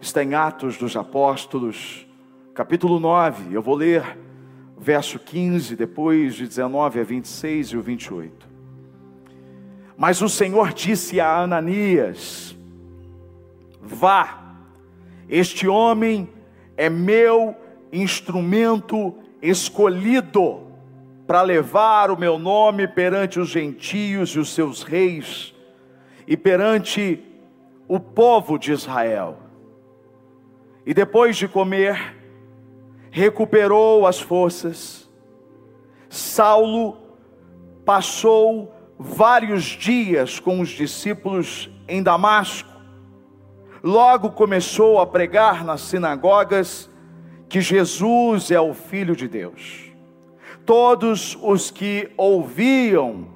está em Atos dos Apóstolos, capítulo 9. Eu vou ler verso 15, depois de 19 a 26 e o 28. Mas o Senhor disse a Ananias: Vá, este homem é meu instrumento escolhido para levar o meu nome perante os gentios e os seus reis e perante o povo de Israel. E depois de comer, recuperou as forças. Saulo passou vários dias com os discípulos em Damasco. Logo começou a pregar nas sinagogas que Jesus é o Filho de Deus. Todos os que ouviam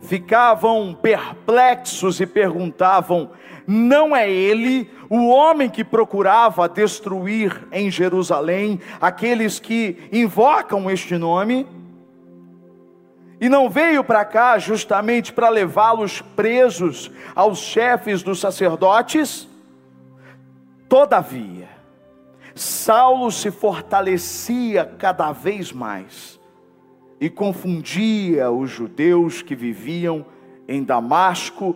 ficavam perplexos e perguntavam: não é ele o homem que procurava destruir em Jerusalém aqueles que invocam este nome? E não veio para cá justamente para levá-los presos aos chefes dos sacerdotes? Todavia, Saulo se fortalecia cada vez mais e confundia os judeus que viviam em Damasco,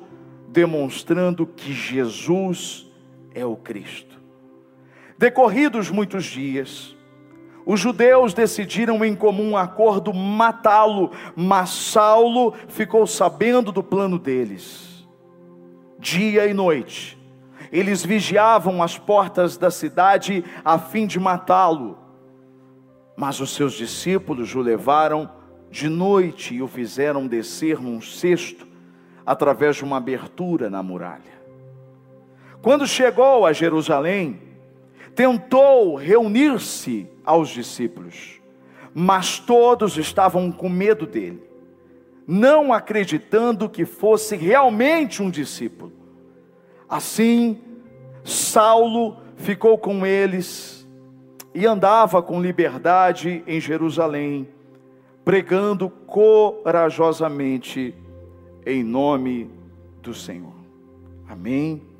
demonstrando que Jesus é o Cristo. Decorridos muitos dias, os judeus decidiram em comum acordo matá-lo, mas Saulo ficou sabendo do plano deles. Dia e noite, eles vigiavam as portas da cidade a fim de matá-lo. Mas os seus discípulos o levaram de noite e o fizeram descer num cesto através de uma abertura na muralha. Quando chegou a Jerusalém, tentou reunir-se aos discípulos, mas todos estavam com medo dele, não acreditando que fosse realmente um discípulo. Assim, Saulo ficou com eles e andava com liberdade em Jerusalém, pregando corajosamente em nome do Senhor. Amém.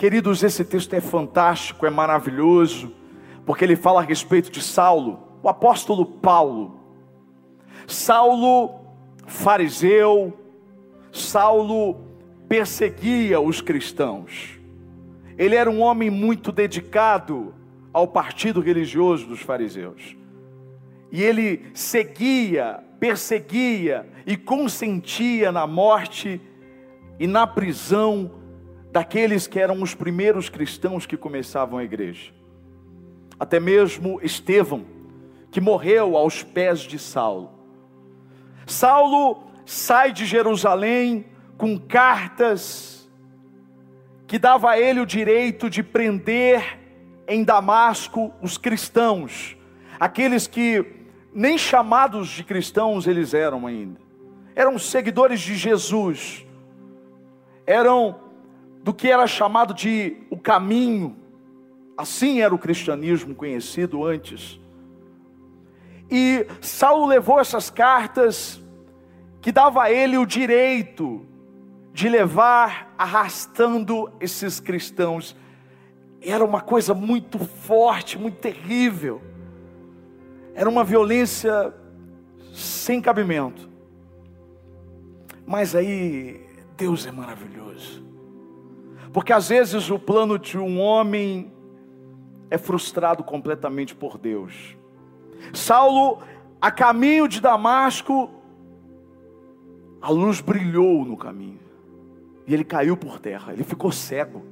Queridos, esse texto é fantástico, é maravilhoso, porque ele fala a respeito de Saulo, o apóstolo Paulo. Saulo, fariseu, Saulo perseguia os cristãos. Ele era um homem muito dedicado ao partido religioso dos fariseus. E ele seguia, perseguia e consentia na morte e na prisão daqueles que eram os primeiros cristãos que começavam a igreja. Até mesmo Estevão, que morreu aos pés de Saulo. Saulo sai de Jerusalém com cartas que dava a ele o direito de prender em Damasco os cristãos, aqueles que nem chamados de cristãos eles eram ainda, eram seguidores de Jesus, eram do que era chamado de o caminho, assim era o cristianismo conhecido antes. E Saulo levou essas cartas que dava a ele o direito de levar arrastando esses cristãos era uma coisa muito forte, muito terrível. Era uma violência sem cabimento. Mas aí, Deus é maravilhoso. Porque às vezes o plano de um homem é frustrado completamente por Deus. Saulo, a caminho de Damasco, a luz brilhou no caminho. E ele caiu por terra, ele ficou cego.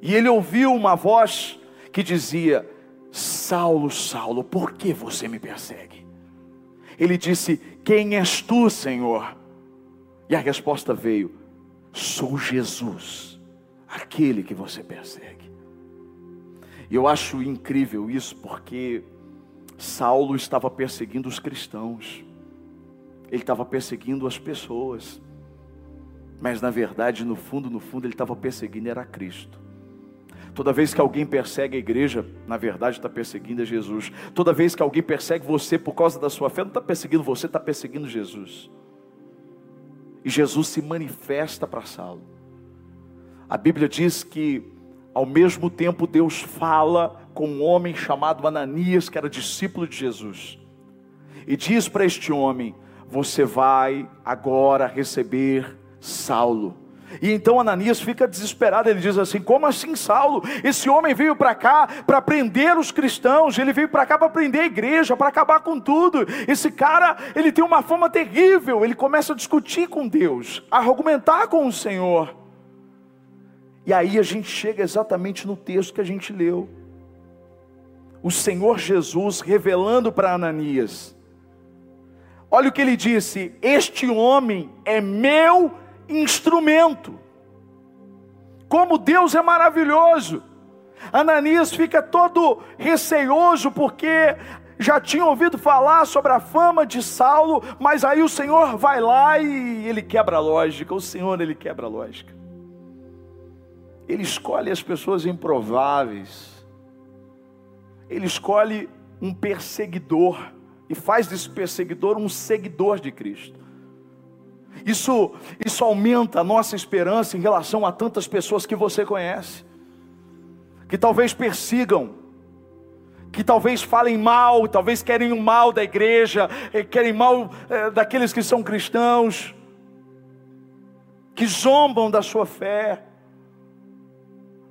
E ele ouviu uma voz que dizia: Saulo, Saulo, por que você me persegue? Ele disse: Quem és tu, Senhor? E a resposta veio: Sou Jesus, aquele que você persegue. E eu acho incrível isso porque Saulo estava perseguindo os cristãos, ele estava perseguindo as pessoas, mas na verdade, no fundo, no fundo, ele estava perseguindo era Cristo. Toda vez que alguém persegue a igreja, na verdade está perseguindo a Jesus. Toda vez que alguém persegue você por causa da sua fé, não está perseguindo você, está perseguindo Jesus. E Jesus se manifesta para Saulo. A Bíblia diz que ao mesmo tempo Deus fala com um homem chamado Ananias, que era discípulo de Jesus, e diz para este homem: Você vai agora receber Saulo. E então Ananias fica desesperado, ele diz assim: Como assim, Saulo? Esse homem veio para cá para prender os cristãos, ele veio para cá para prender a igreja, para acabar com tudo. Esse cara, ele tem uma fama terrível. Ele começa a discutir com Deus, a argumentar com o Senhor. E aí a gente chega exatamente no texto que a gente leu. O Senhor Jesus revelando para Ananias: Olha o que ele disse: Este homem é meu instrumento. Como Deus é maravilhoso. Ananias fica todo receioso porque já tinha ouvido falar sobre a fama de Saulo, mas aí o Senhor vai lá e ele quebra a lógica. O Senhor ele quebra a lógica. Ele escolhe as pessoas improváveis. Ele escolhe um perseguidor e faz desse perseguidor um seguidor de Cristo. Isso, isso aumenta a nossa esperança em relação a tantas pessoas que você conhece, que talvez persigam, que talvez falem mal, talvez querem o mal da igreja, eh, querem mal é, daqueles que são cristãos, que zombam da sua fé.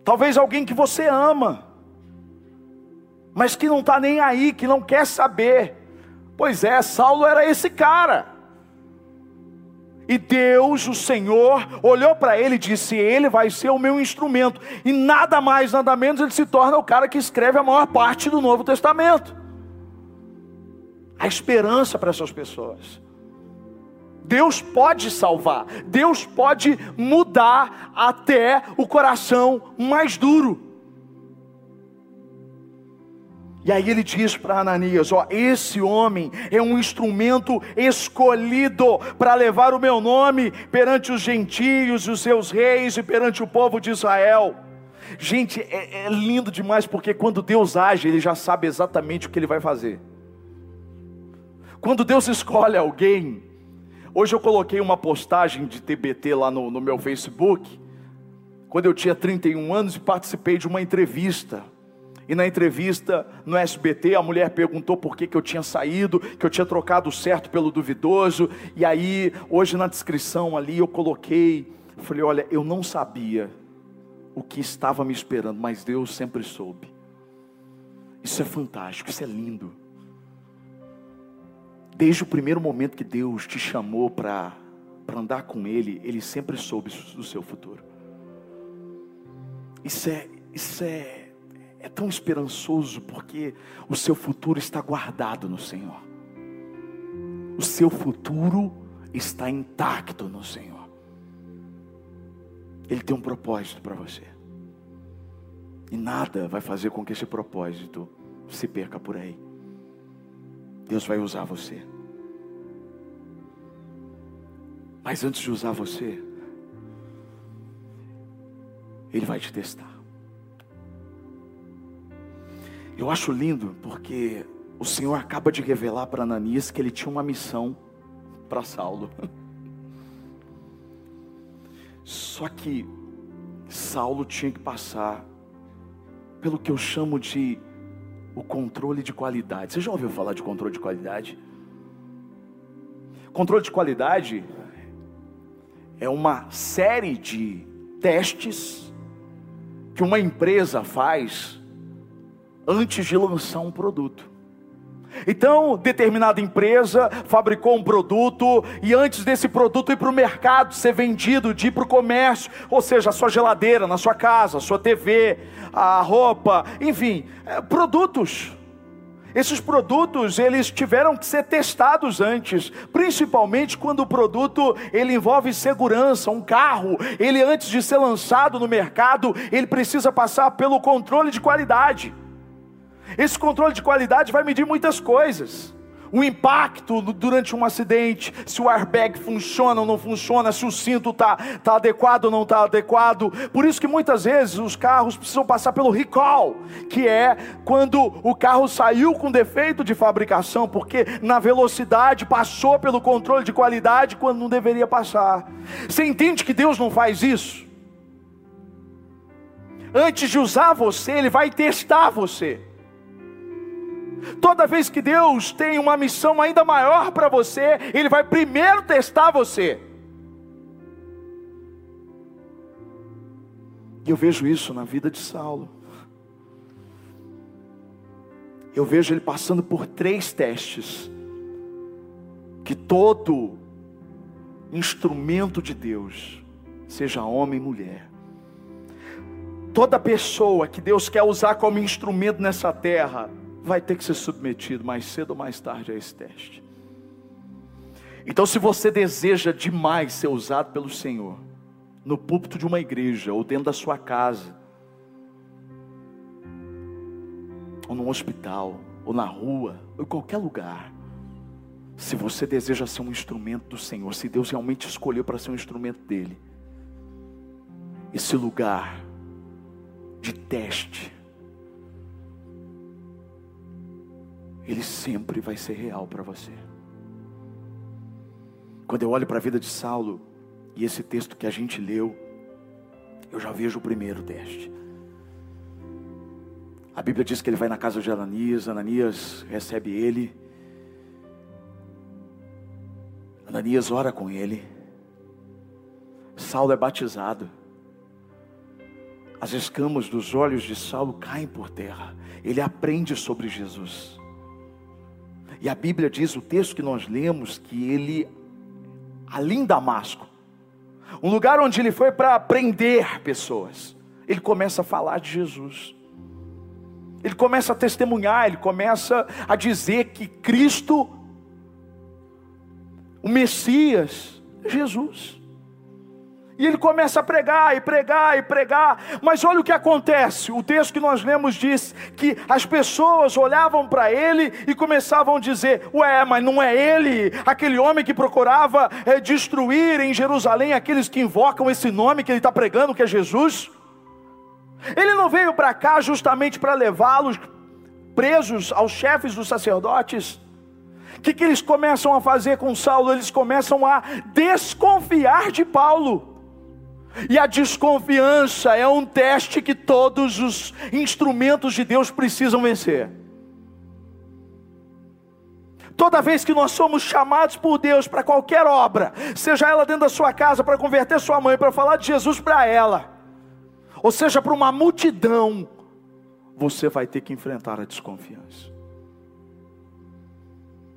Talvez alguém que você ama, mas que não está nem aí, que não quer saber. Pois é, Saulo era esse cara. E Deus, o Senhor, olhou para ele e disse: Ele vai ser o meu instrumento. E nada mais, nada menos, ele se torna o cara que escreve a maior parte do Novo Testamento. A esperança para essas pessoas. Deus pode salvar, Deus pode mudar até o coração mais duro. E aí ele diz para Ananias: Ó, esse homem é um instrumento escolhido para levar o meu nome perante os gentios, os seus reis e perante o povo de Israel. Gente, é, é lindo demais porque quando Deus age, Ele já sabe exatamente o que Ele vai fazer. Quando Deus escolhe alguém, hoje eu coloquei uma postagem de TBT lá no, no meu Facebook, quando eu tinha 31 anos e participei de uma entrevista e na entrevista no SBT, a mulher perguntou por que, que eu tinha saído, que eu tinha trocado o certo pelo duvidoso. E aí, hoje na descrição ali, eu coloquei, falei: olha, eu não sabia o que estava me esperando, mas Deus sempre soube. Isso é fantástico, isso é lindo. Desde o primeiro momento que Deus te chamou para andar com Ele, Ele sempre soube do seu futuro. Isso é, isso é é tão esperançoso porque o seu futuro está guardado no Senhor. O seu futuro está intacto no Senhor. Ele tem um propósito para você. E nada vai fazer com que esse propósito se perca por aí. Deus vai usar você. Mas antes de usar você, Ele vai te testar. Eu acho lindo porque o Senhor acaba de revelar para Ananias que ele tinha uma missão para Saulo. Só que Saulo tinha que passar pelo que eu chamo de o controle de qualidade. Você já ouviu falar de controle de qualidade? Controle de qualidade é uma série de testes que uma empresa faz antes de lançar um produto. Então, determinada empresa fabricou um produto e antes desse produto ir para o mercado, ser vendido, de ir para o comércio, ou seja, a sua geladeira na sua casa, a sua TV, a roupa, enfim, é, produtos. Esses produtos, eles tiveram que ser testados antes, principalmente quando o produto ele envolve segurança, um carro, ele antes de ser lançado no mercado, ele precisa passar pelo controle de qualidade. Esse controle de qualidade vai medir muitas coisas. O impacto durante um acidente, se o airbag funciona ou não funciona, se o cinto está tá adequado ou não está adequado. Por isso que muitas vezes os carros precisam passar pelo recall, que é quando o carro saiu com defeito de fabricação, porque na velocidade passou pelo controle de qualidade quando não deveria passar. Você entende que Deus não faz isso? antes de usar você, ele vai testar você. Toda vez que Deus tem uma missão ainda maior para você, Ele vai primeiro testar você. E eu vejo isso na vida de Saulo. Eu vejo ele passando por três testes. Que todo instrumento de Deus, seja homem e mulher, toda pessoa que Deus quer usar como instrumento nessa terra, vai ter que ser submetido mais cedo ou mais tarde a esse teste. Então, se você deseja demais ser usado pelo Senhor, no púlpito de uma igreja, ou dentro da sua casa, ou num hospital, ou na rua, ou em qualquer lugar, se você deseja ser um instrumento do Senhor, se Deus realmente escolheu para ser um instrumento dele, esse lugar de teste, ele sempre vai ser real para você. Quando eu olho para a vida de Saulo e esse texto que a gente leu, eu já vejo o primeiro teste. A Bíblia diz que ele vai na casa de Ananias, Ananias recebe ele. Ananias ora com ele. Saulo é batizado. As escamas dos olhos de Saulo caem por terra. Ele aprende sobre Jesus. E a Bíblia diz, o texto que nós lemos, que ele, ali em Damasco, um lugar onde ele foi para prender pessoas, ele começa a falar de Jesus. Ele começa a testemunhar, ele começa a dizer que Cristo, o Messias, é Jesus. E ele começa a pregar e pregar e pregar, mas olha o que acontece. O texto que nós lemos diz que as pessoas olhavam para ele e começavam a dizer: Ué, mas não é ele, aquele homem que procurava é, destruir em Jerusalém aqueles que invocam esse nome que ele está pregando, que é Jesus? Ele não veio para cá justamente para levá-los presos aos chefes dos sacerdotes? O que, que eles começam a fazer com Saulo? Eles começam a desconfiar de Paulo. E a desconfiança é um teste que todos os instrumentos de Deus precisam vencer. Toda vez que nós somos chamados por Deus para qualquer obra, seja ela dentro da sua casa para converter sua mãe, para falar de Jesus para ela, ou seja, para uma multidão, você vai ter que enfrentar a desconfiança.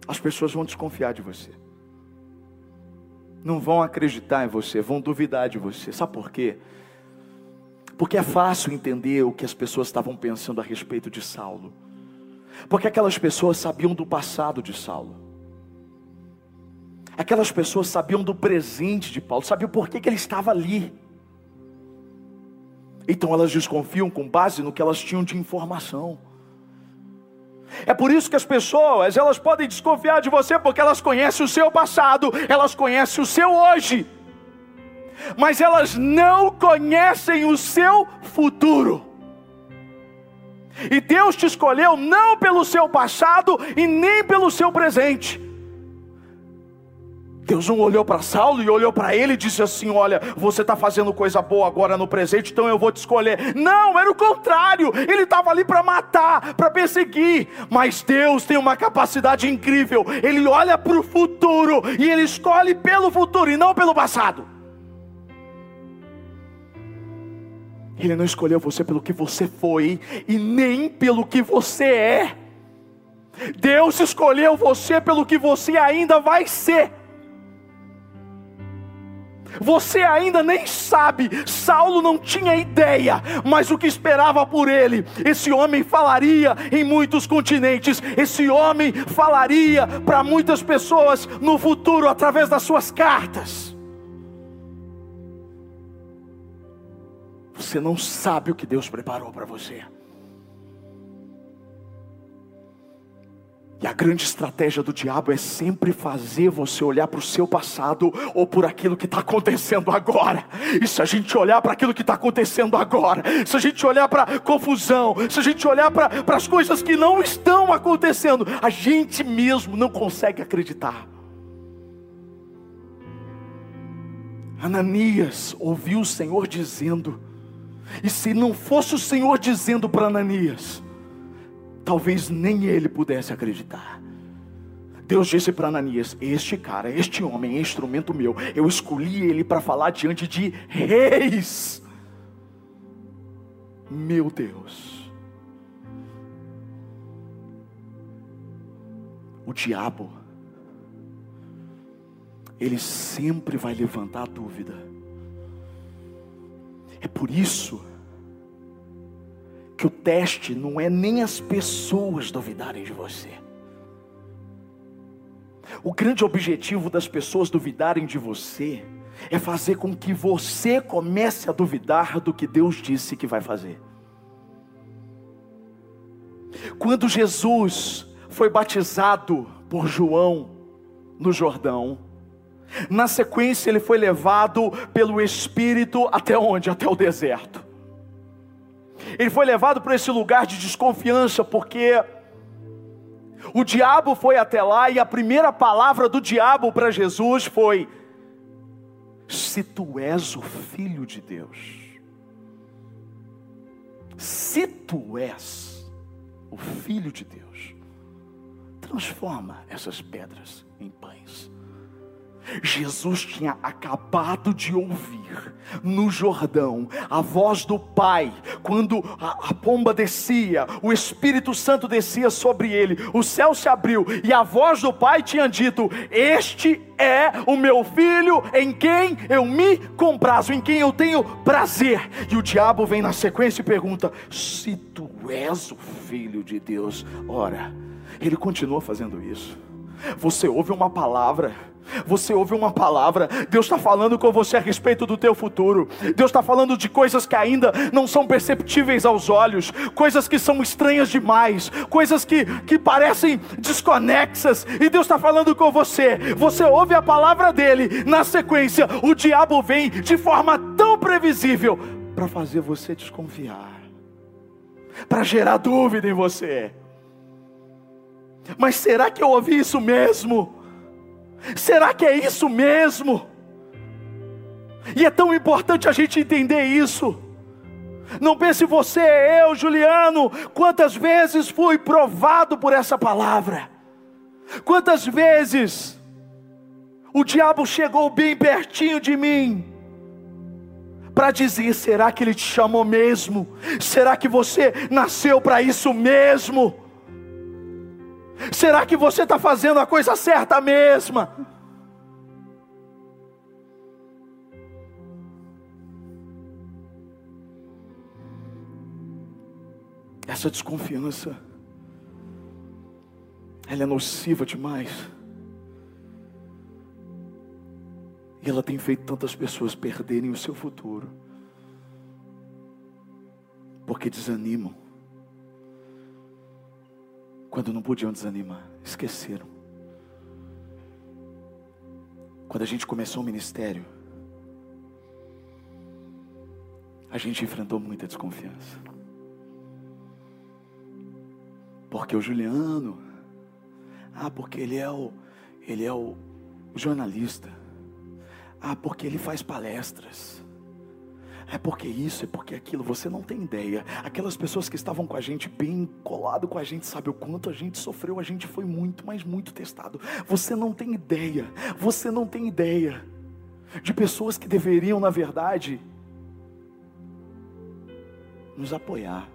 As pessoas vão desconfiar de você não vão acreditar em você, vão duvidar de você. Sabe por quê? Porque é fácil entender o que as pessoas estavam pensando a respeito de Saulo. Porque aquelas pessoas sabiam do passado de Saulo. Aquelas pessoas sabiam do presente de Paulo, sabiam por que, ele estava ali. Então elas desconfiam com base no que elas tinham de informação. É por isso que as pessoas, elas podem desconfiar de você porque elas conhecem o seu passado, elas conhecem o seu hoje. Mas elas não conhecem o seu futuro. E Deus te escolheu não pelo seu passado e nem pelo seu presente Deus não olhou para Saulo e olhou para ele e disse assim: Olha, você está fazendo coisa boa agora no presente, então eu vou te escolher. Não, era o contrário. Ele estava ali para matar, para perseguir. Mas Deus tem uma capacidade incrível. Ele olha para o futuro e ele escolhe pelo futuro e não pelo passado. Ele não escolheu você pelo que você foi e nem pelo que você é. Deus escolheu você pelo que você ainda vai ser. Você ainda nem sabe, Saulo não tinha ideia, mas o que esperava por ele, esse homem falaria em muitos continentes, esse homem falaria para muitas pessoas no futuro através das suas cartas. Você não sabe o que Deus preparou para você. E a grande estratégia do diabo é sempre fazer você olhar para o seu passado ou por aquilo que está acontecendo agora. E se a gente olhar para aquilo que está acontecendo agora, se a gente olhar para confusão, se a gente olhar para as coisas que não estão acontecendo, a gente mesmo não consegue acreditar. Ananias ouviu o Senhor dizendo E se não fosse o Senhor dizendo para Ananias, talvez nem ele pudesse acreditar. Deus disse para Ananias: Este cara, este homem é instrumento meu. Eu escolhi ele para falar diante de reis. Meu Deus. O diabo, ele sempre vai levantar a dúvida. É por isso que o teste não é nem as pessoas duvidarem de você. O grande objetivo das pessoas duvidarem de você é fazer com que você comece a duvidar do que Deus disse que vai fazer. Quando Jesus foi batizado por João no Jordão, na sequência ele foi levado pelo Espírito até onde? Até o deserto. Ele foi levado para esse lugar de desconfiança, porque o diabo foi até lá e a primeira palavra do diabo para Jesus foi: Se tu és o filho de Deus, se tu és o filho de Deus, transforma essas pedras em pães. Jesus tinha acabado de ouvir no Jordão a voz do Pai, quando a, a, pomba descia, o Espírito Santo descia sobre ele, o céu se abriu e a voz do Pai tinha dito: Este é o meu filho em quem eu me comprazo, em quem eu tenho prazer. E o diabo vem na sequência e pergunta: Se tu és o filho de Deus, ora, ele continua fazendo isso. Você ouve uma palavra você ouve uma palavra, Deus está falando com você a respeito do teu futuro. Deus está falando de coisas que ainda não são perceptíveis aos olhos, coisas que são estranhas demais, coisas que, que parecem desconexas. E Deus está falando com você. Você ouve a palavra dele, na sequência, o diabo vem de forma tão previsível para fazer você desconfiar, para gerar dúvida em você. Mas será que eu ouvi isso mesmo? Será que é isso mesmo? E é tão importante a gente entender isso. Não pense você, eu, Juliano, quantas vezes fui provado por essa palavra. Quantas vezes o diabo chegou bem pertinho de mim para dizer: será que ele te chamou mesmo? Será que você nasceu para isso mesmo? Será que você está fazendo a coisa certa mesma? Essa desconfiança, ela é nociva demais. E ela tem feito tantas pessoas perderem o seu futuro, porque desanimam quando não podiam desanimar, esqueceram. Quando a gente começou o ministério, a gente enfrentou muita desconfiança. Porque o Juliano, ah, porque ele é o, ele é o jornalista. Ah, porque ele faz palestras é porque isso, é porque aquilo, você não tem ideia. Aquelas pessoas que estavam com a gente, bem colado com a gente, sabe o quanto a gente sofreu, a gente foi muito, mas muito testado. Você não tem ideia, você não tem ideia de pessoas que deveriam, na verdade, nos apoiar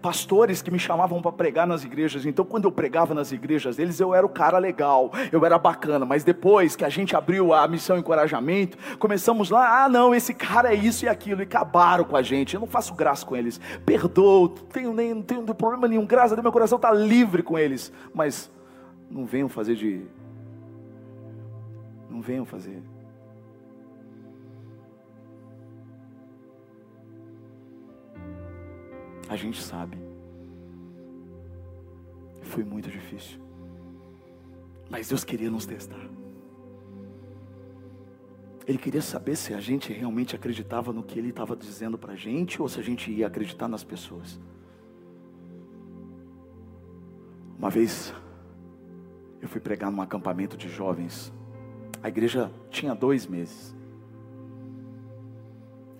pastores que me chamavam para pregar nas igrejas. Então, quando eu pregava nas igrejas deles, eu era o cara legal, eu era bacana. Mas depois que a gente abriu a missão encorajamento, começamos lá, ah, não, esse cara é isso e aquilo, e acabaram com a gente. Eu não faço graça com eles, perdoo, tenho nem, não tenho problema nenhum, graças a Deus, meu coração está livre com eles. Mas não venham fazer de. Não venham fazer A gente sabe. Foi muito difícil. Mas Deus queria nos testar. Ele queria saber se a gente realmente acreditava no que Ele estava dizendo para a gente ou se a gente ia acreditar nas pessoas. Uma vez, eu fui pregar num acampamento de jovens. A igreja tinha dois meses.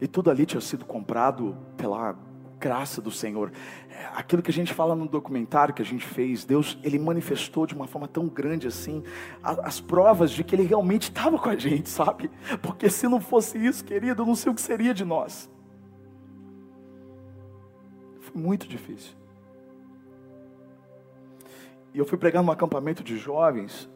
E tudo ali tinha sido comprado pela graça do Senhor. É, aquilo que a gente fala no documentário que a gente fez, Deus, ele manifestou de uma forma tão grande assim, as provas de que ele realmente estava com a gente, sabe? Porque se não fosse isso, querido, eu não sei o que seria de nós. Foi muito difícil. E eu fui pregar num acampamento de jovens,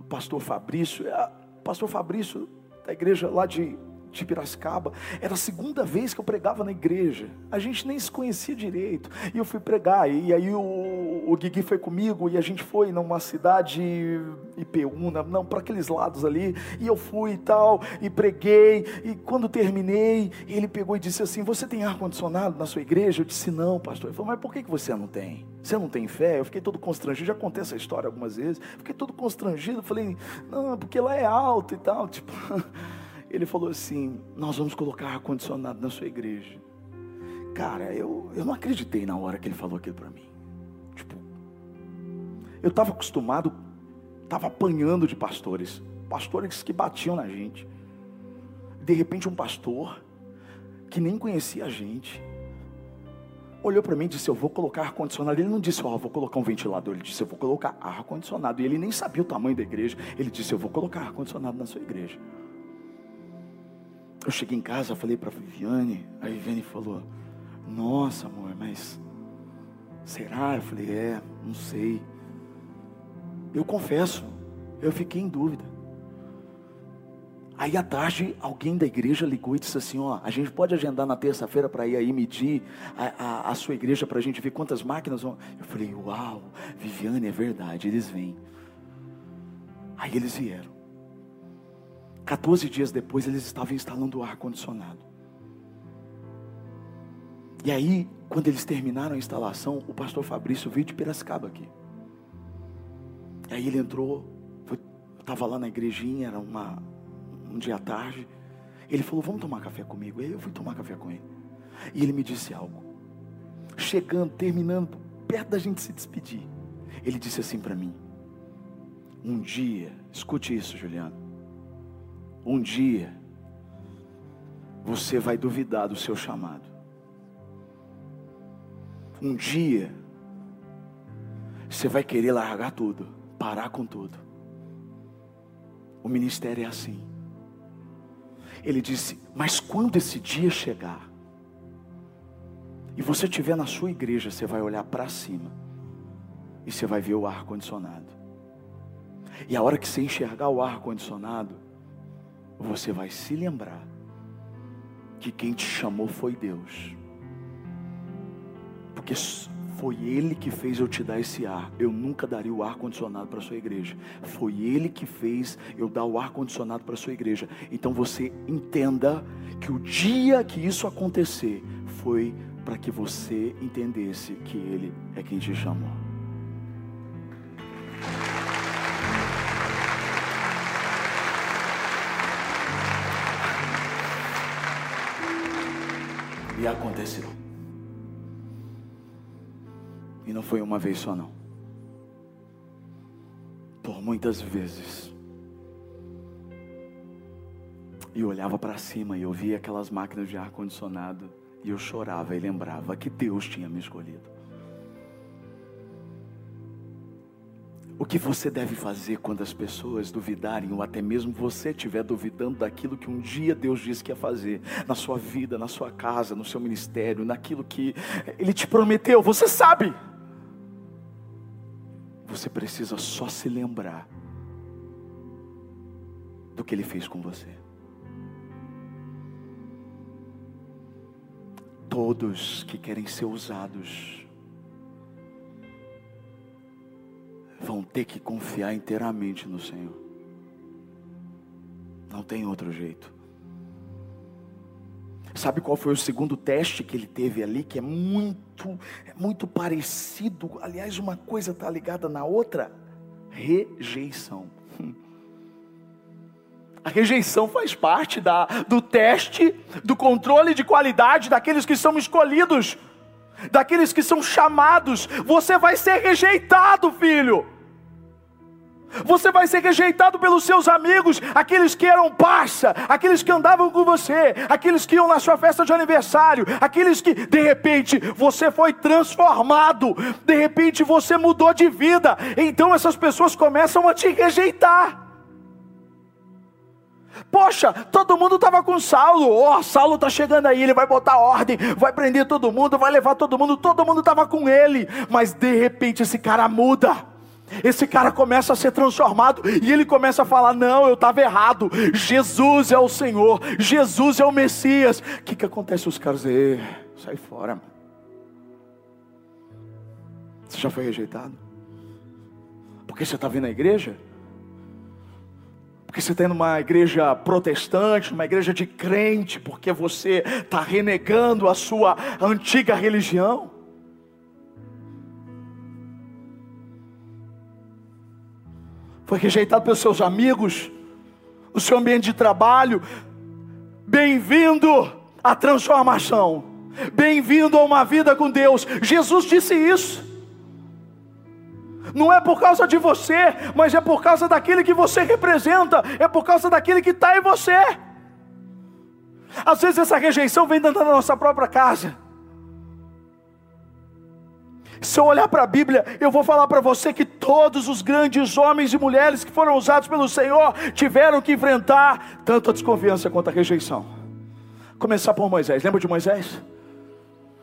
o pastor Fabrício, é, o pastor Fabrício da igreja lá de de Piracicaba. Era a segunda vez que eu pregava na igreja. A gente nem se conhecia direito. E eu fui pregar. E aí o, o Guigui foi comigo e a gente foi numa cidade Ipeúna, não, para aqueles lados ali. E eu fui e tal, e preguei. E quando terminei, ele pegou e disse assim: Você tem ar-condicionado na sua igreja? Eu disse: Não, pastor. Ele falou: Mas por que você não tem? Você não tem fé? Eu fiquei todo constrangido. Já contei essa história algumas vezes. Fiquei todo constrangido. Falei: Não, porque lá é alto e tal. Tipo. Ele falou assim: Nós vamos colocar ar-condicionado na sua igreja. Cara, eu, eu não acreditei na hora que ele falou aquilo para mim. Tipo, eu estava acostumado, estava apanhando de pastores, pastores que batiam na gente. De repente, um pastor que nem conhecia a gente olhou para mim e disse: Eu vou colocar ar-condicionado. Ele não disse: Ó, oh, vou colocar um ventilador. Ele disse: Eu vou colocar ar-condicionado. E ele nem sabia o tamanho da igreja. Ele disse: Eu vou colocar ar-condicionado na sua igreja. Eu cheguei em casa, falei para a Viviane, a Viviane falou: Nossa, amor, mas será? Eu falei: É, não sei. Eu confesso, eu fiquei em dúvida. Aí à tarde, alguém da igreja ligou e disse assim: Ó, a gente pode agendar na terça-feira para ir aí medir a, a, a sua igreja para a gente ver quantas máquinas vão. Eu falei: Uau, Viviane, é verdade, eles vêm. Aí eles vieram. 14 dias depois, eles estavam instalando o ar-condicionado. E aí, quando eles terminaram a instalação, o pastor Fabrício veio de Piracicaba aqui. E aí ele entrou, estava lá na igrejinha, era uma, um dia à tarde. Ele falou: Vamos tomar café comigo. E eu fui tomar café com ele. E ele me disse algo. Chegando, terminando, perto da gente se despedir. Ele disse assim para mim: Um dia, escute isso, Juliano. Um dia, você vai duvidar do seu chamado. Um dia, você vai querer largar tudo, parar com tudo. O ministério é assim. Ele disse: Mas quando esse dia chegar, e você estiver na sua igreja, você vai olhar para cima, e você vai ver o ar-condicionado. E a hora que você enxergar o ar-condicionado, você vai se lembrar que quem te chamou foi Deus. Porque foi Ele que fez eu te dar esse ar. Eu nunca daria o ar condicionado para sua igreja. Foi Ele que fez eu dar o ar condicionado para sua igreja. Então você entenda que o dia que isso acontecer foi para que você entendesse que Ele é quem te chamou. E aconteceu. E não foi uma vez só, não. Por muitas vezes. E olhava para cima e eu via aquelas máquinas de ar-condicionado. E eu chorava e lembrava que Deus tinha me escolhido. O que você deve fazer quando as pessoas duvidarem, ou até mesmo você estiver duvidando daquilo que um dia Deus disse que ia fazer, na sua vida, na sua casa, no seu ministério, naquilo que Ele te prometeu, você sabe. Você precisa só se lembrar do que Ele fez com você. Todos que querem ser usados, vão ter que confiar inteiramente no Senhor. Não tem outro jeito. Sabe qual foi o segundo teste que ele teve ali, que é muito, é muito parecido. Aliás, uma coisa está ligada na outra: rejeição. A rejeição faz parte da, do teste, do controle de qualidade daqueles que são escolhidos, daqueles que são chamados. Você vai ser rejeitado, filho. Você vai ser rejeitado pelos seus amigos, aqueles que eram parça, aqueles que andavam com você, aqueles que iam na sua festa de aniversário, aqueles que de repente você foi transformado, de repente você mudou de vida. Então essas pessoas começam a te rejeitar. Poxa, todo mundo estava com Saulo. Ó, oh, Saulo está chegando aí, ele vai botar ordem, vai prender todo mundo, vai levar todo mundo. Todo mundo estava com ele, mas de repente esse cara muda. Esse cara começa a ser transformado e ele começa a falar: Não, eu estava errado. Jesus é o Senhor, Jesus é o Messias. O que, que acontece? Os caras dizem: Sai fora. Você já foi rejeitado? Porque você está vindo à igreja? Porque você está indo numa igreja protestante, numa igreja de crente, porque você está renegando a sua antiga religião? Foi rejeitado pelos seus amigos, o seu ambiente de trabalho. Bem-vindo à transformação, bem-vindo a uma vida com Deus. Jesus disse isso. Não é por causa de você, mas é por causa daquele que você representa, é por causa daquele que está em você. Às vezes essa rejeição vem dentro da nossa própria casa. Se eu olhar para a Bíblia, eu vou falar para você que todos os grandes homens e mulheres que foram usados pelo Senhor tiveram que enfrentar tanto a desconfiança quanto a rejeição. Começar por Moisés, lembra de Moisés?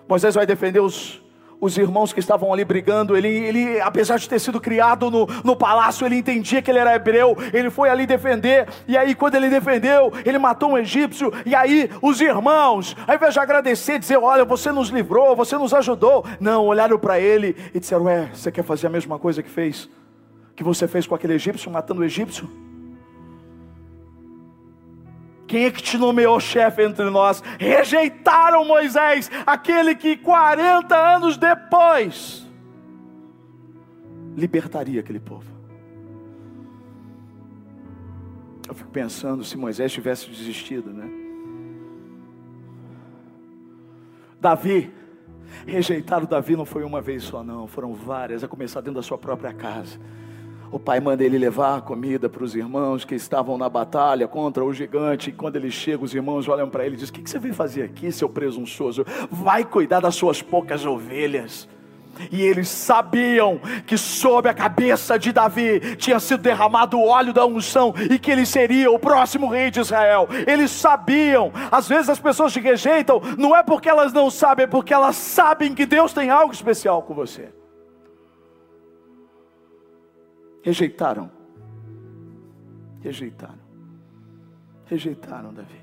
Moisés vai defender os, os irmãos que estavam ali brigando, ele, ele apesar de ter sido criado no, no palácio, ele entendia que ele era hebreu, ele foi ali defender, e aí quando ele defendeu, ele matou um egípcio, e aí os irmãos, ao invés de agradecer, dizer, olha, você nos livrou, você nos ajudou, não, olharam para ele e disseram, ué, você quer fazer a mesma coisa que fez, que você fez com aquele egípcio, matando o egípcio? Quem é que te nomeou chefe entre nós? Rejeitaram Moisés, aquele que 40 anos depois libertaria aquele povo. Eu fico pensando se Moisés tivesse desistido, né? Davi, rejeitaram Davi não foi uma vez só, não, foram várias, a começar dentro da sua própria casa. O pai manda ele levar comida para os irmãos que estavam na batalha contra o gigante. E quando ele chega, os irmãos olham para ele e dizem: O que você veio fazer aqui, seu presunçoso? Vai cuidar das suas poucas ovelhas. E eles sabiam que sobre a cabeça de Davi tinha sido derramado o óleo da unção e que ele seria o próximo rei de Israel. Eles sabiam. Às vezes as pessoas te rejeitam, não é porque elas não sabem, é porque elas sabem que Deus tem algo especial com você. Rejeitaram. Rejeitaram. Rejeitaram Davi.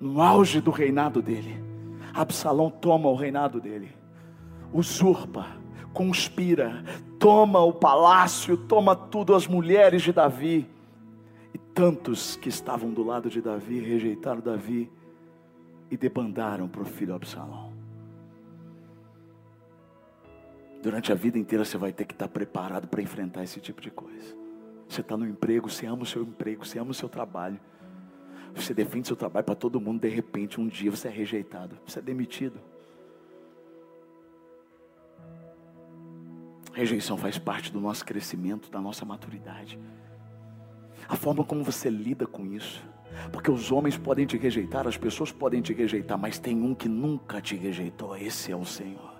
No auge do reinado dele, Absalão toma o reinado dele, usurpa, conspira, toma o palácio, toma tudo, as mulheres de Davi. E tantos que estavam do lado de Davi rejeitaram Davi e debandaram para o filho Absalão. Durante a vida inteira você vai ter que estar preparado para enfrentar esse tipo de coisa. Você está no emprego, você ama o seu emprego, você ama o seu trabalho. Você defende seu trabalho para todo mundo, de repente, um dia você é rejeitado, você é demitido. Rejeição faz parte do nosso crescimento, da nossa maturidade. A forma como você lida com isso. Porque os homens podem te rejeitar, as pessoas podem te rejeitar, mas tem um que nunca te rejeitou, esse é o Senhor.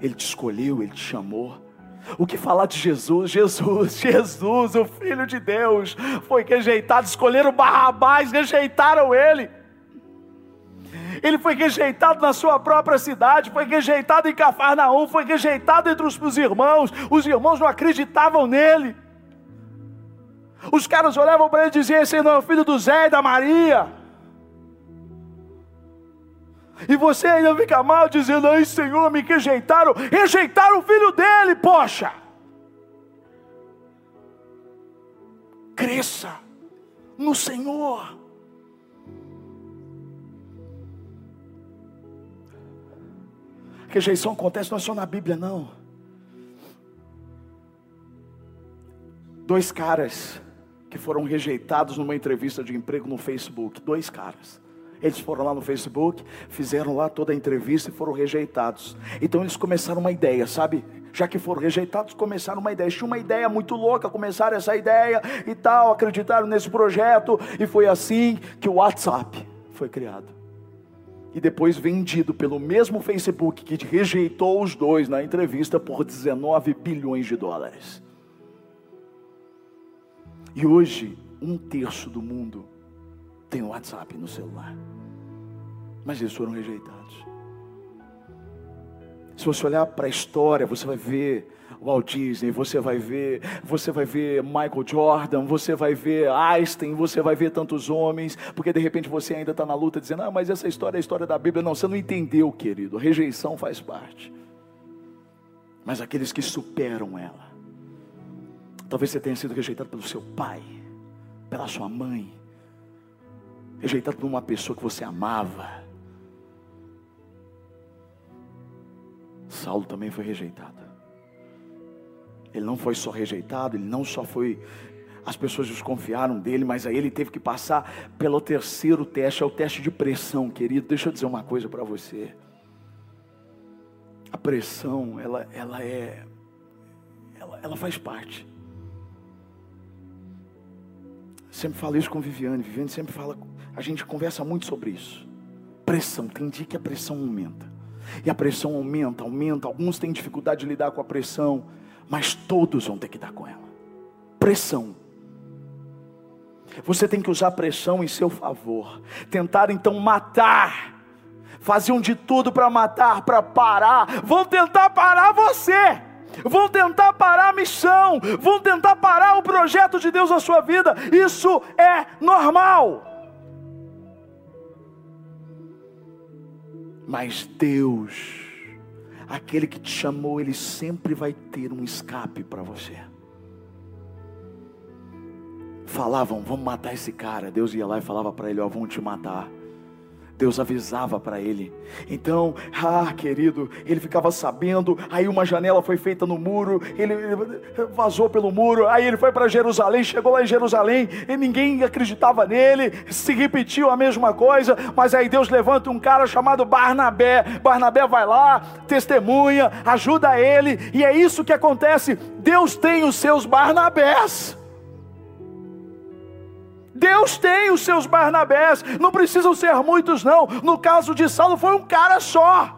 Ele te escolheu, Ele te chamou. O que falar de Jesus? Jesus, Jesus, o Filho de Deus, foi rejeitado. Escolheram Barrabás, rejeitaram ele. Ele foi rejeitado na sua própria cidade, foi rejeitado em Cafarnaum, foi rejeitado entre os, os irmãos. Os irmãos não acreditavam nele. Os caras olhavam para ele e diziam: Esse não é o filho do Zé e da Maria. E você ainda fica mal dizendo: Ai, Senhor, me rejeitaram. Rejeitaram o filho dele, poxa. Cresça no Senhor. Rejeição acontece não é só na Bíblia, não. Dois caras que foram rejeitados numa entrevista de emprego no Facebook. Dois caras. Eles foram lá no Facebook, fizeram lá toda a entrevista e foram rejeitados. Então eles começaram uma ideia, sabe? já que foram rejeitados, começaram uma ideia. Tinha uma ideia muito louca, começaram essa ideia e tal, acreditaram nesse projeto, e foi assim que o WhatsApp foi criado. E depois vendido pelo mesmo Facebook que rejeitou os dois na entrevista por 19 bilhões de dólares. E hoje, um terço do mundo tem o WhatsApp no celular. Mas eles foram rejeitados. Se você olhar para a história, você vai ver Walt Disney, você vai ver, você vai ver Michael Jordan, você vai ver Einstein, você vai ver tantos homens, porque de repente você ainda está na luta dizendo, ah, mas essa história é a história da Bíblia. Não, você não entendeu, querido. Rejeição faz parte. Mas aqueles que superam ela. Talvez você tenha sido rejeitado pelo seu pai, pela sua mãe, rejeitado por uma pessoa que você amava. Saulo também foi rejeitado. Ele não foi só rejeitado, ele não só foi. As pessoas desconfiaram dele, mas aí ele teve que passar pelo terceiro teste, é o teste de pressão, querido. Deixa eu dizer uma coisa para você. A pressão, ela, ela é. Ela, ela faz parte. Sempre falo isso com Viviane. Viviane sempre fala. A gente conversa muito sobre isso. Pressão, tem dia que a pressão aumenta. E a pressão aumenta, aumenta. Alguns têm dificuldade de lidar com a pressão, mas todos vão ter que dar com ela. Pressão. Você tem que usar a pressão em seu favor. Tentar então matar. Faziam de tudo para matar, para parar. Vão tentar parar você. Vão tentar parar a missão. Vão tentar parar o projeto de Deus na sua vida. Isso é normal. Mas Deus, aquele que te chamou, Ele sempre vai ter um escape para você. Falavam, vamos matar esse cara. Deus ia lá e falava para ele: Ó, vão te matar. Deus avisava para ele. Então, ah, querido, ele ficava sabendo. Aí uma janela foi feita no muro, ele vazou pelo muro. Aí ele foi para Jerusalém, chegou lá em Jerusalém e ninguém acreditava nele. Se repetiu a mesma coisa, mas aí Deus levanta um cara chamado Barnabé. Barnabé vai lá, testemunha, ajuda ele, e é isso que acontece. Deus tem os seus Barnabés. Deus tem os seus Barnabés, não precisam ser muitos, não. No caso de Saulo, foi um cara só.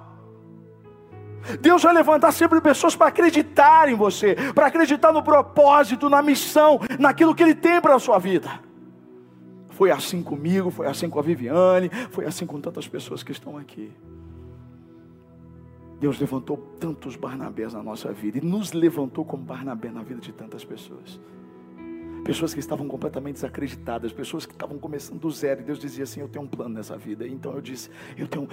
Deus vai levantar sempre pessoas para acreditar em você, para acreditar no propósito, na missão, naquilo que Ele tem para a sua vida. Foi assim comigo, foi assim com a Viviane, foi assim com tantas pessoas que estão aqui. Deus levantou tantos Barnabés na nossa vida e nos levantou como Barnabé na vida de tantas pessoas pessoas que estavam completamente desacreditadas, pessoas que estavam começando do zero, e Deus dizia assim: Eu tenho um plano nessa vida. Então eu disse: Eu tenho,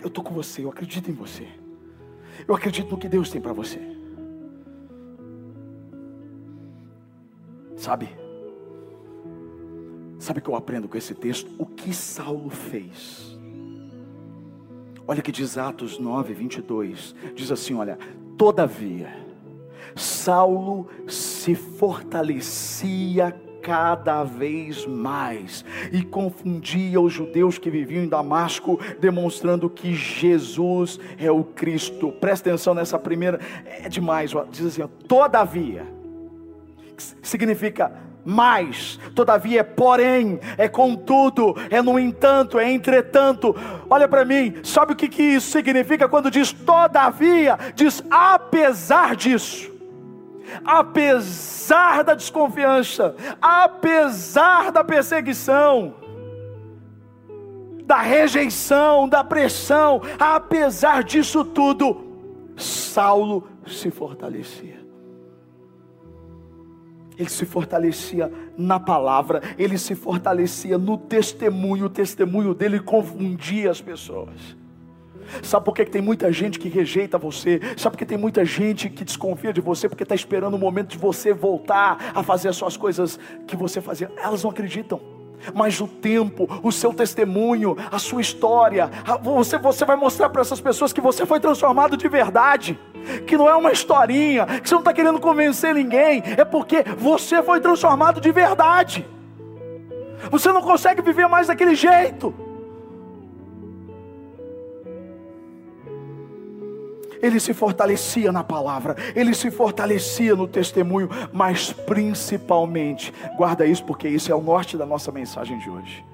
eu estou com você, eu acredito em você, eu acredito no que Deus tem para você. Sabe? Sabe o que eu aprendo com esse texto? O que Saulo fez. Olha que diz Atos 9, 22. Diz assim: Olha, todavia Saulo se fortalecia cada vez mais e confundia os judeus que viviam em Damasco, demonstrando que Jesus é o Cristo. Presta atenção nessa primeira, é demais. Diz assim: todavia, significa mais, todavia é porém, é contudo, é no entanto, é entretanto. Olha para mim, sabe o que, que isso significa quando diz todavia? Diz apesar disso apesar da desconfiança, apesar da perseguição, da rejeição, da pressão, apesar disso tudo, Saulo se fortalecia. Ele se fortalecia na palavra, ele se fortalecia no testemunho, o testemunho dele confundia as pessoas. Sabe por que tem muita gente que rejeita você? Sabe por que tem muita gente que desconfia de você? Porque está esperando o momento de você voltar a fazer as suas coisas que você fazia. Elas não acreditam. Mas o tempo, o seu testemunho, a sua história, você, você vai mostrar para essas pessoas que você foi transformado de verdade, que não é uma historinha, que você não está querendo convencer ninguém, é porque você foi transformado de verdade. Você não consegue viver mais daquele jeito. Ele se fortalecia na palavra, ele se fortalecia no testemunho, mas principalmente, guarda isso porque isso é o norte da nossa mensagem de hoje.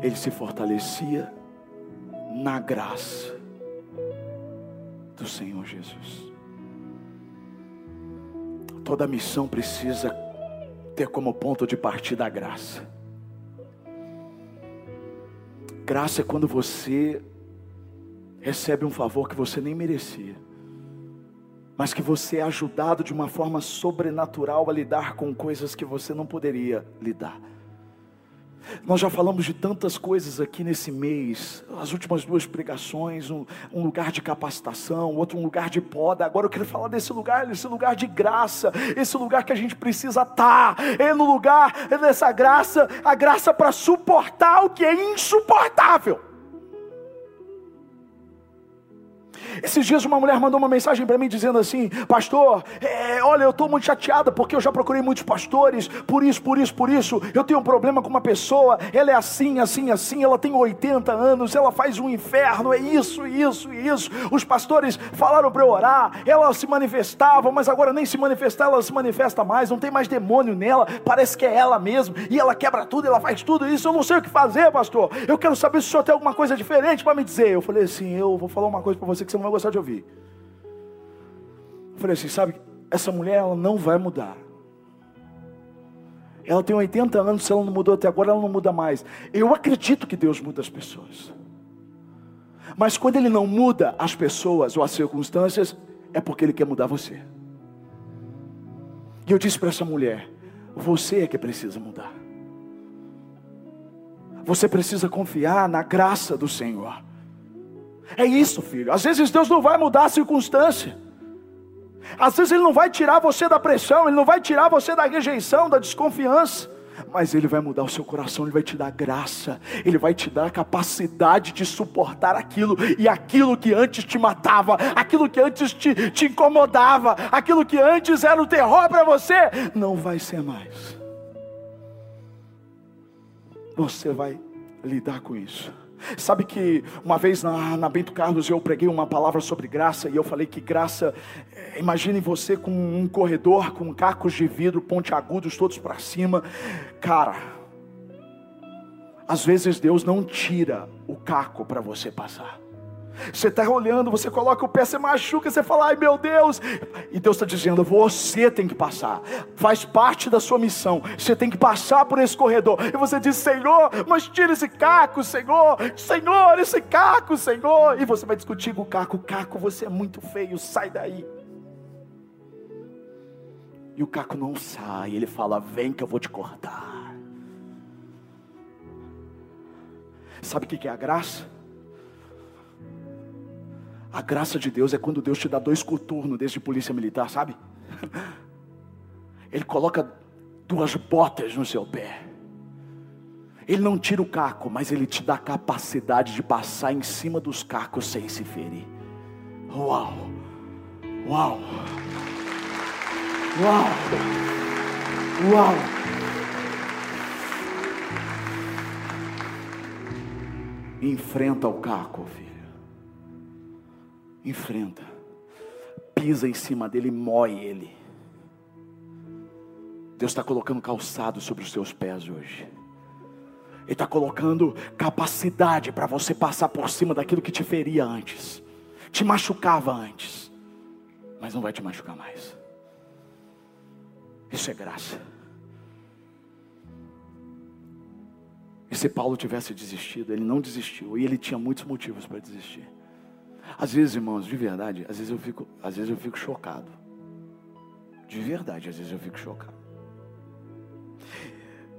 Ele se fortalecia na graça do Senhor Jesus. Toda missão precisa ter como ponto de partida a graça. Graça é quando você recebe um favor que você nem merecia, mas que você é ajudado de uma forma sobrenatural a lidar com coisas que você não poderia lidar. Nós já falamos de tantas coisas aqui nesse mês, as últimas duas pregações, um, um, lugar de capacitação, outro um lugar de poda. Agora eu quero falar desse lugar, desse lugar de graça, esse lugar que a gente precisa estar, é no lugar dessa graça, a graça para suportar o que é insuportável. Esses dias uma mulher mandou uma mensagem para mim dizendo assim: Pastor, é, olha, eu estou muito chateada porque eu já procurei muitos pastores, por isso, por isso, por isso. Eu tenho um problema com uma pessoa, ela é assim, assim, assim, ela tem 80 anos, ela faz um inferno, é isso, isso, isso. Os pastores falaram para eu orar, ela se manifestava, mas agora nem se manifestar, ela se manifesta mais, não tem mais demônio nela, parece que é ela mesmo, e ela quebra tudo, ela faz tudo isso. Eu não sei o que fazer, pastor. Eu quero saber se o senhor tem alguma coisa diferente para me dizer. Eu falei assim: Eu vou falar uma coisa para você que você não vai gostar de ouvir. Eu falei assim: sabe, essa mulher ela não vai mudar. Ela tem 80 anos, se ela não mudou até agora, ela não muda mais. Eu acredito que Deus muda as pessoas. Mas quando Ele não muda as pessoas ou as circunstâncias, é porque Ele quer mudar você. E eu disse para essa mulher: você é que precisa mudar. Você precisa confiar na graça do Senhor. É isso, filho. Às vezes Deus não vai mudar a circunstância. Às vezes Ele não vai tirar você da pressão, Ele não vai tirar você da rejeição, da desconfiança. Mas Ele vai mudar o seu coração, Ele vai te dar graça, Ele vai te dar a capacidade de suportar aquilo, e aquilo que antes te matava, aquilo que antes te, te incomodava, aquilo que antes era o terror para você, não vai ser mais. Você vai lidar com isso. Sabe que uma vez na, na, Bento Carlos eu preguei uma palavra sobre graça e eu falei que graça, é, imagine você com um corredor com cacos de vidro pontiagudos todos para cima. Cara, às vezes Deus não tira o caco para você passar. Você está olhando, você coloca o pé, você machuca, você fala, ai meu Deus. E Deus está dizendo, você tem que passar. Faz parte da sua missão. Você tem que passar por esse corredor. E você diz, Senhor, mas tira esse caco, Senhor. Senhor, esse caco, Senhor. E você vai discutir com o caco, caco, você é muito feio, sai daí. E o caco não sai, ele fala, vem que eu vou te cortar. Sabe o que é a graça? A graça de Deus é quando Deus te dá dois coturnos desde polícia militar, sabe? Ele coloca duas botas no seu pé. Ele não tira o caco, mas ele te dá a capacidade de passar em cima dos cacos sem se ferir. Uau! Uau! Uau! Uau! Enfrenta o caco, filho enfrenta, pisa em cima dele e moe ele. Deus está colocando calçado sobre os seus pés hoje. Ele está colocando capacidade para você passar por cima daquilo que te feria antes, te machucava antes, mas não vai te machucar mais. Isso é graça. E se Paulo tivesse desistido, ele não desistiu, e ele tinha muitos motivos para desistir. Às vezes, irmãos, de verdade, às vezes eu fico, às vezes eu fico chocado. De verdade, às vezes eu fico chocado.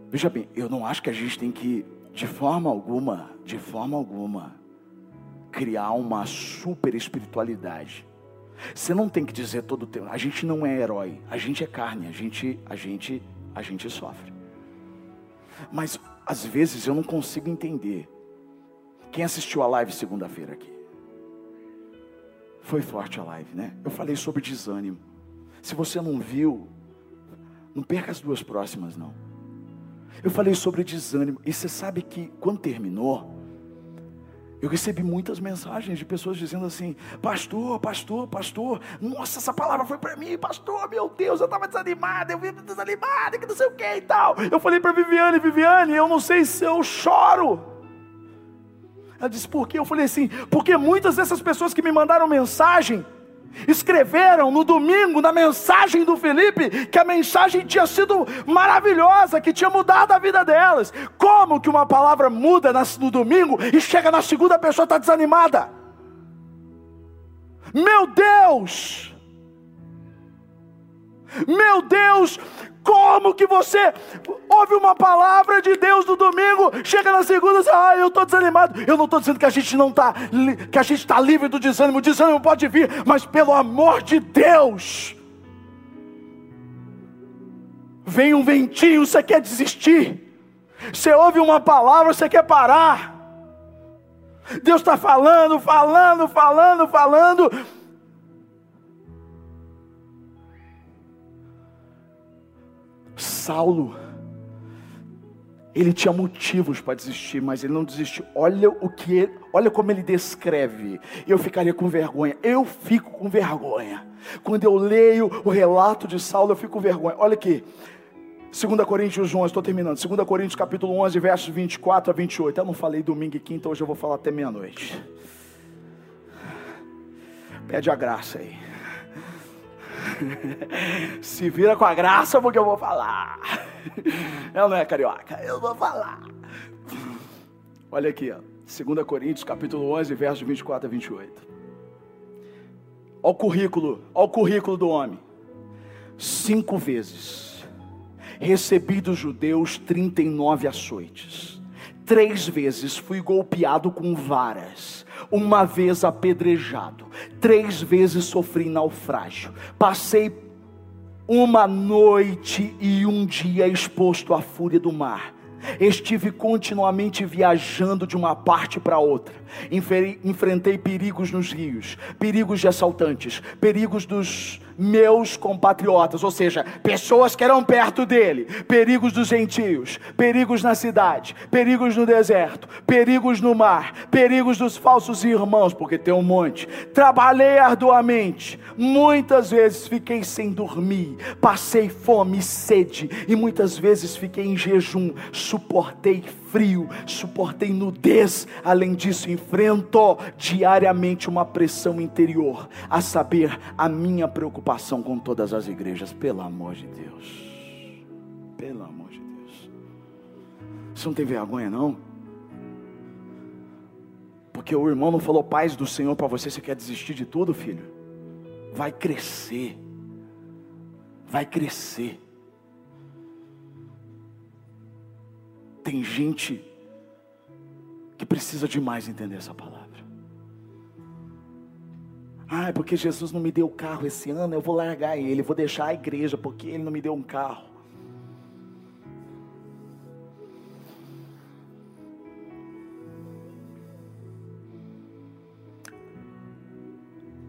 Veja bem, eu não acho que a gente tem que, de forma alguma, de forma alguma, criar uma super espiritualidade. Você não tem que dizer todo o tempo, a gente não é herói, a gente é carne, a gente, a gente, a gente sofre. Mas às vezes eu não consigo entender. Quem assistiu a live segunda-feira aqui? Foi forte a live, né? Eu falei sobre desânimo. Se você não viu, não perca as duas próximas, não. Eu falei sobre desânimo. E você sabe que quando terminou, Eu recebi muitas mensagens de pessoas dizendo assim: Pastor, pastor, pastor, nossa, essa palavra foi para mim, pastor, meu Deus, eu estava desanimado, eu vivo desanimado, que não sei o que e tal. Eu falei para Viviane: Viviane, eu não sei se eu choro. Ela disse: Por quê? Eu falei assim: Porque muitas dessas pessoas que me mandaram mensagem, escreveram no domingo, na mensagem do Felipe, que a mensagem tinha sido maravilhosa, que tinha mudado a vida delas. Como que uma palavra muda no domingo e chega na segunda a pessoa está desanimada? Meu Deus! Meu Deus, como que você ouve uma palavra de Deus no domingo, chega na segunda e diz, ah, eu estou desanimado. Eu não estou dizendo que a gente não está, que a gente está livre do desânimo, o desânimo pode vir, mas pelo amor de Deus, vem um ventinho, você quer desistir. Você ouve uma palavra, você quer parar. Deus está falando, falando, falando, falando. Saulo, ele tinha motivos para desistir, mas ele não desistiu. Olha o que, ele, olha como ele descreve. Eu ficaria com vergonha. Eu fico com vergonha. Quando eu leio o relato de Saulo, eu fico com vergonha. Olha aqui. 2 Coríntios 11, estou terminando. 2 Coríntios capítulo 11, versos 24 a 28. Eu não falei domingo e quinta, hoje eu vou falar até meia-noite. Pede a graça aí. Se vira com a graça, porque eu vou falar. Eu não é carioca, eu vou falar. Olha aqui, ó. 2 Coríntios, capítulo 11, versos 24 a 28. Olha o currículo, olha o currículo do homem. Cinco vezes recebi dos judeus 39 açoites. Três vezes fui golpeado com varas uma vez apedrejado, três vezes sofri naufrágio, passei uma noite e um dia exposto à fúria do mar. Estive continuamente viajando de uma parte para outra. Enfrentei perigos nos rios, perigos de assaltantes, perigos dos meus compatriotas, ou seja, pessoas que eram perto dele, perigos dos gentios, perigos na cidade, perigos no deserto, perigos no mar, perigos dos falsos irmãos, porque tem um monte. Trabalhei arduamente, muitas vezes fiquei sem dormir, passei fome e sede, e muitas vezes fiquei em jejum, suportei frio, suportei nudez, além disso, enfrento diariamente uma pressão interior, a saber, a minha preocupação com todas as igrejas, pelo amor de Deus, pelo amor de Deus, você não tem vergonha não? Porque o irmão não falou paz do Senhor para você, você quer desistir de tudo, filho? Vai crescer, vai crescer. Tem gente que precisa demais entender essa palavra. Ah, é porque Jesus não me deu carro esse ano, eu vou largar ele, vou deixar a igreja porque ele não me deu um carro.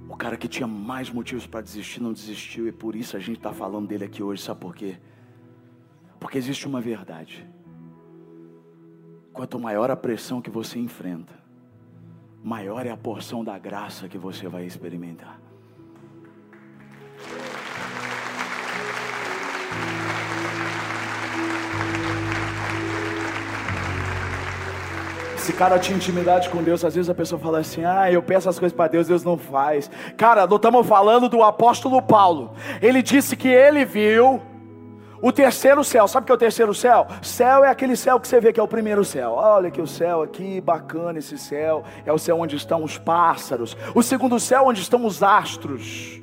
O cara que tinha mais motivos para desistir não desistiu e por isso a gente está falando dele aqui hoje, sabe por quê? Porque existe uma verdade. Quanto maior a pressão que você enfrenta, maior é a porção da graça que você vai experimentar. Esse cara tinha intimidade com Deus. Às vezes a pessoa fala assim: Ah, eu peço as coisas para Deus, Deus não faz. Cara, nós estamos falando do apóstolo Paulo. Ele disse que ele viu o terceiro céu, sabe o que é o terceiro céu? Céu é aquele céu que você vê que é o primeiro céu. Olha que o céu aqui, bacana esse céu. É o céu onde estão os pássaros. O segundo céu onde estão os astros.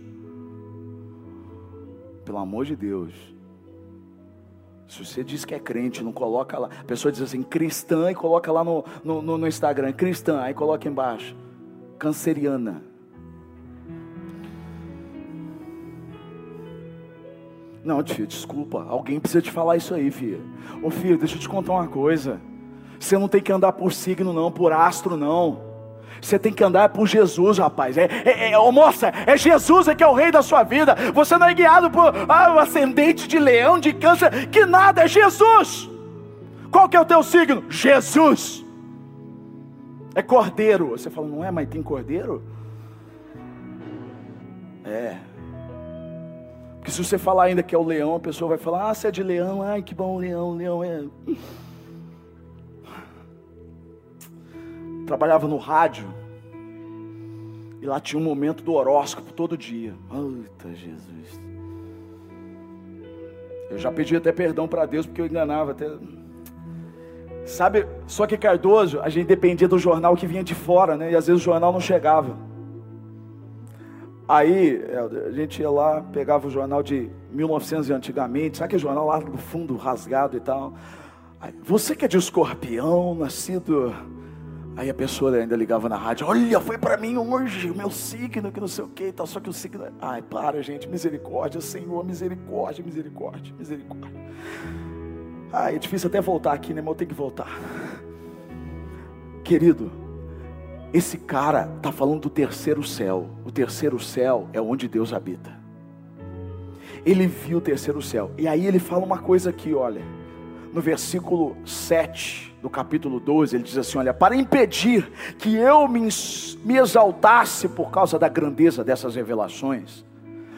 Pelo amor de Deus. Se você diz que é crente, não coloca lá. A pessoa diz assim, cristã, e coloca lá no, no, no Instagram, cristã, aí coloca embaixo. Canceriana. Não, filho, desculpa. Alguém precisa te falar isso aí, filho. Ô filho, deixa eu te contar uma coisa. Você não tem que andar por signo, não, por astro, não. Você tem que andar por Jesus, rapaz. É, é, é, moça, é Jesus é que é o rei da sua vida. Você não é guiado por ah, o ascendente de leão, de câncer, que nada, é Jesus. Qual que é o teu signo? Jesus. É cordeiro. Você fala, não é, mas tem cordeiro? É. Se você falar ainda que é o leão, a pessoa vai falar, ah, você é de leão, ai que bom leão, leão é. Trabalhava no rádio. E lá tinha um momento do horóscopo todo dia. Eita Jesus. Eu já pedi até perdão para Deus porque eu enganava até. Sabe, só que Cardoso, a gente dependia do jornal que vinha de fora, né? E às vezes o jornal não chegava. Aí a gente ia lá, pegava o jornal de 1900 antigamente, sabe aquele jornal lá do fundo rasgado e tal. Aí, você que é de escorpião, nascido Aí a pessoa ainda ligava na rádio, olha, foi para mim hoje, o meu signo, que não sei o que e tal, só que o signo. Ai, para, gente, misericórdia, Senhor, misericórdia, misericórdia, misericórdia. Ai, é difícil até voltar aqui, né? Mas eu tenho que voltar. Querido, esse cara está falando do terceiro céu. O terceiro céu é onde Deus habita. Ele viu o terceiro céu. E aí ele fala uma coisa aqui, olha. No versículo 7 no capítulo 12, ele diz assim: Olha, para impedir que eu me, me exaltasse por causa da grandeza dessas revelações,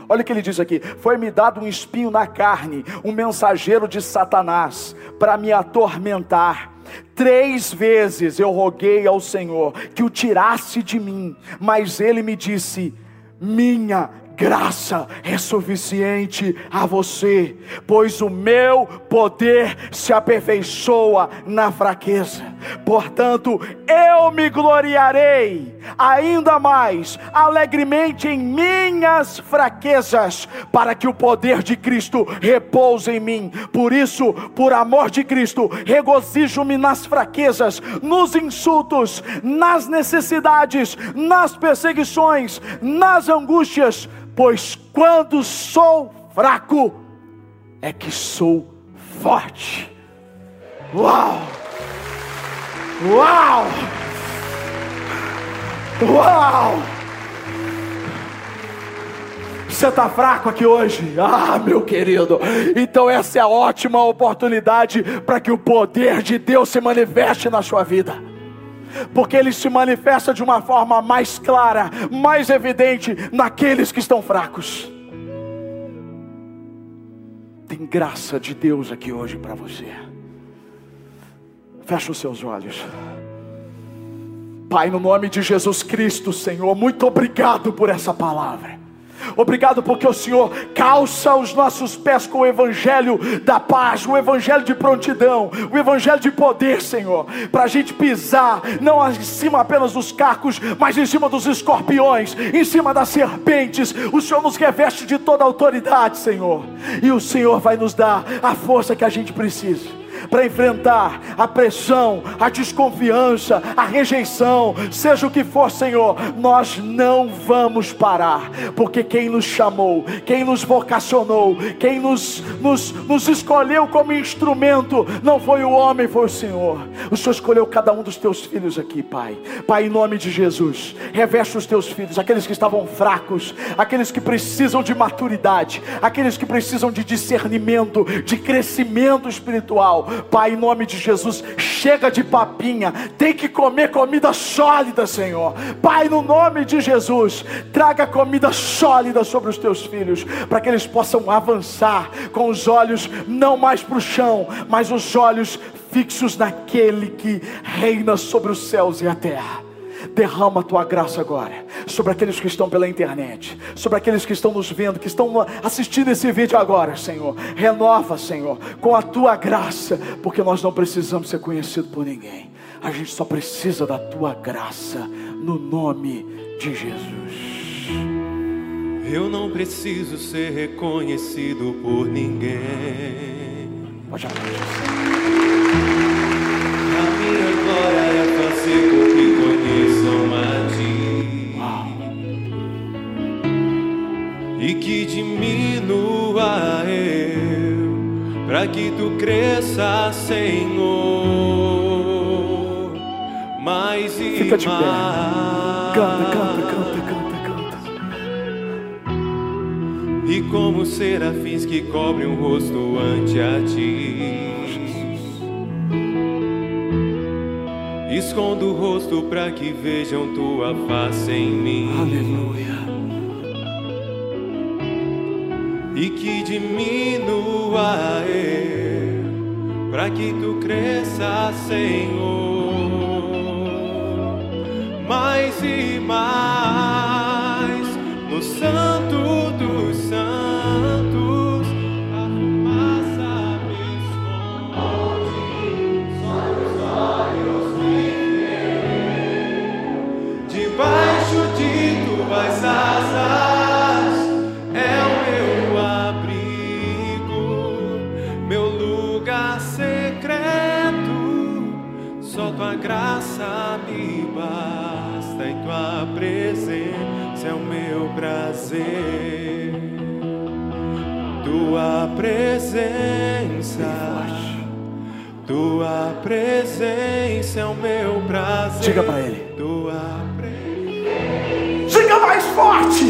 Olha o que ele diz aqui: Foi-me dado um espinho na carne, um mensageiro de Satanás, para me atormentar. Três vezes eu roguei ao Senhor que o tirasse de mim, mas ele me disse: Minha graça é suficiente a você, pois o meu poder se aperfeiçoa na fraqueza. Portanto, eu me gloriarei ainda mais alegremente em minhas fraquezas, para que o poder de Cristo repouse em mim. Por isso, por amor de Cristo, regozijo-me nas fraquezas, nos insultos, nas necessidades, nas perseguições, nas angústias pois quando sou fraco, é que sou forte. Uau! Uau! Uau! Você está fraco aqui hoje? Ah, meu querido. Então, essa é a ótima oportunidade para que o poder de Deus se manifeste na sua vida porque ele se manifesta de uma forma mais clara, mais evidente naqueles que estão fracos. Tem graça de Deus aqui hoje para você. Fecha os seus olhos. Pai, no nome de Jesus Cristo, Senhor, muito obrigado por essa palavra. Obrigado porque o Senhor calça os nossos pés com o evangelho da paz, o evangelho de prontidão, o evangelho de poder, Senhor, para a gente pisar, não em cima apenas dos carcos, mas em cima dos escorpiões, em cima das serpentes. O Senhor nos reveste de toda autoridade, Senhor, e o Senhor vai nos dar a força que a gente precisa para enfrentar a pressão, a desconfiança, a rejeição, seja o que for, Senhor, nós não vamos parar, porque quem nos chamou, quem nos vocacionou, quem nos, nos, nos escolheu como instrumento, não foi o homem, foi o Senhor. O Senhor escolheu cada um dos teus filhos aqui, Pai. Pai, em nome de Jesus, reveste os teus filhos, aqueles que estavam fracos, aqueles que precisam de maturidade, aqueles que precisam de discernimento, de crescimento espiritual. Pai, em nome de Jesus, chega de papinha, tem que comer comida sólida, Senhor. Pai, no nome de Jesus, traga comida sólida sobre os teus filhos, para que eles possam avançar com os olhos não mais para o chão, mas os olhos fixos naquele que reina sobre os céus e a terra. Derrama a tua graça agora sobre aqueles que estão pela internet, sobre aqueles que estão nos vendo, que estão assistindo esse vídeo agora, Senhor. Renova, Senhor, com a tua graça, porque nós não precisamos ser conhecidos por ninguém. A gente só precisa da tua graça no nome de Jesus. Eu não preciso ser reconhecido por ninguém. Pode abrir. Para que tu cresça, Senhor. Mais e Fica de pé. mais. Canta, canta, canta, canta, canta. E como serafins que cobrem o rosto ante a ti. Escondo o rosto para que vejam tua face em mim. Aleluia. E que diminua eu, para que tu cresça, Senhor. Mais e mais no santo graça me basta e tua presença é o meu prazer. Tua presença, tua presença é o meu prazer. Diga pra ele. Tua presença. Diga mais forte.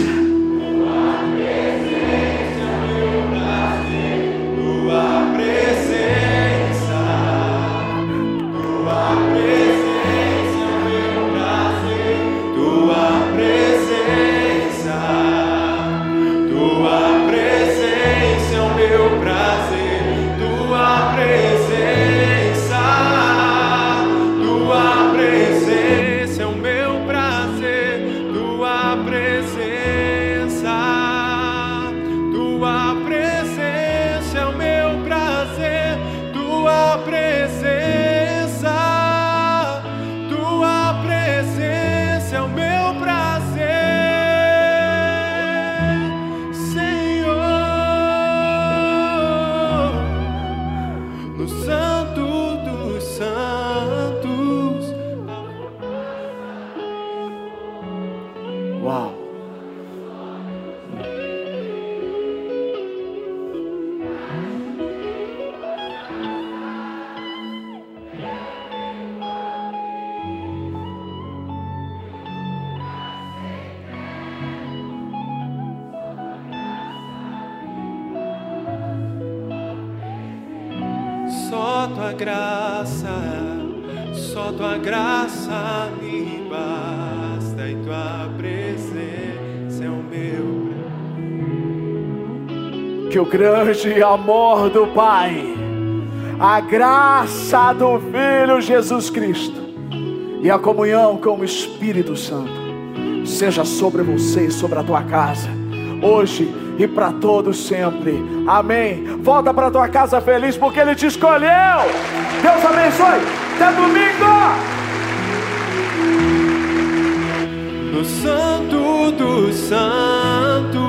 Grande amor do Pai, a graça do Filho Jesus Cristo e a comunhão com o Espírito Santo seja sobre você e sobre a tua casa, hoje e para todos sempre. Amém. Volta para tua casa feliz porque Ele te escolheu. Deus abençoe. Até domingo. No Santo dos Santos,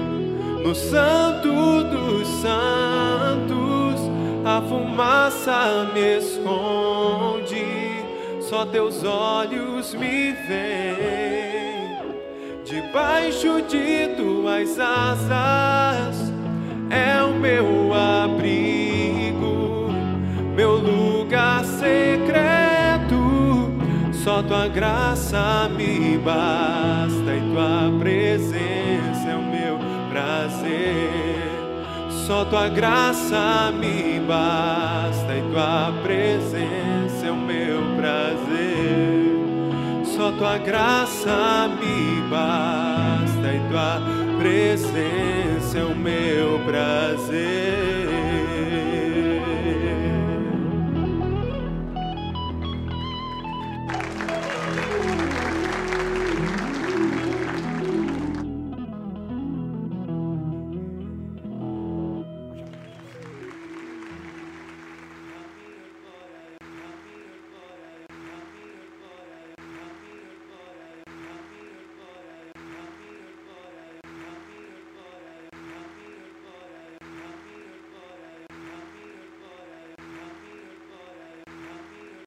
No Santo dos Santos, a fumaça me esconde, só teus olhos me veem. Debaixo de tuas asas é o meu abrigo, meu lugar secreto. Só tua graça me basta e tua presença Só tua graça me basta e tua presença é o meu prazer. Só tua graça me basta e tua presença é o meu prazer.